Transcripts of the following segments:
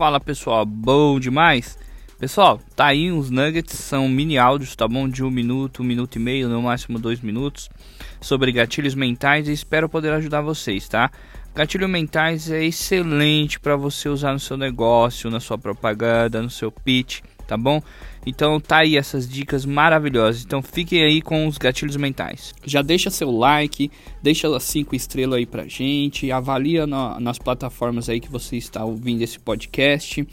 Fala pessoal, bom demais? Pessoal, tá aí uns nuggets, são mini áudios, tá bom? De um minuto, um minuto e meio, no máximo dois minutos, sobre gatilhos mentais e espero poder ajudar vocês, tá? Gatilho mentais é excelente para você usar no seu negócio, na sua propaganda, no seu pitch, tá bom? Então tá aí essas dicas maravilhosas. Então fiquem aí com os gatilhos mentais. Já deixa seu like, deixa as 5 estrelas aí pra gente, avalia na, nas plataformas aí que você está ouvindo esse podcast.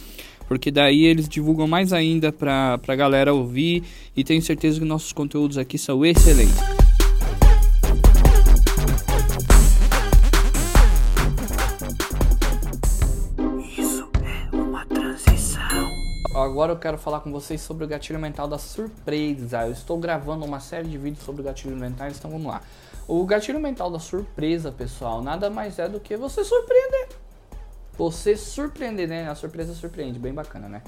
Porque daí eles divulgam mais ainda pra, pra galera ouvir e tenho certeza que nossos conteúdos aqui são excelentes. Agora eu quero falar com vocês sobre o gatilho mental da surpresa. Eu estou gravando uma série de vídeos sobre gatilhos mentais, então vamos lá. O gatilho mental da surpresa, pessoal, nada mais é do que você surpreender. Você surpreender, né? A surpresa surpreende, bem bacana, né?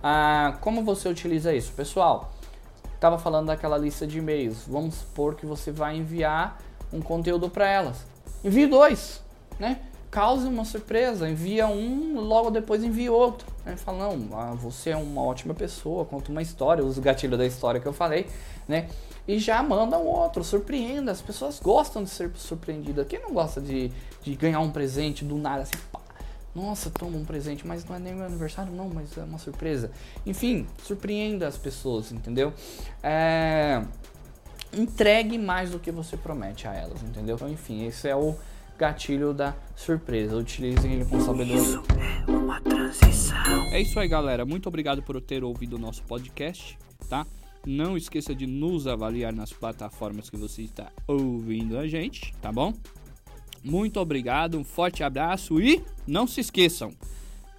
Ah, como você utiliza isso? Pessoal, estava falando daquela lista de e-mails. Vamos supor que você vai enviar um conteúdo para elas. Envie dois, né? cause uma surpresa, envia um, logo depois envia outro. Fala, não, ah, você é uma ótima pessoa, conta uma história, usa o gatilho da história que eu falei, né? E já manda um outro, surpreenda. As pessoas gostam de ser surpreendidas. Quem não gosta de, de ganhar um presente do nada assim, pá, nossa, toma um presente, mas não é nem meu aniversário, não, mas é uma surpresa. Enfim, surpreenda as pessoas, entendeu? É... Entregue mais do que você promete a elas, entendeu? Então, enfim, esse é o gatilho da surpresa. Utilizem ele com sabedoria. É isso aí, galera. Muito obrigado por ter ouvido o nosso podcast, tá? Não esqueça de nos avaliar nas plataformas que você está ouvindo a gente, tá bom? Muito obrigado, um forte abraço e não se esqueçam,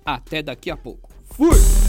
até daqui a pouco. Fui!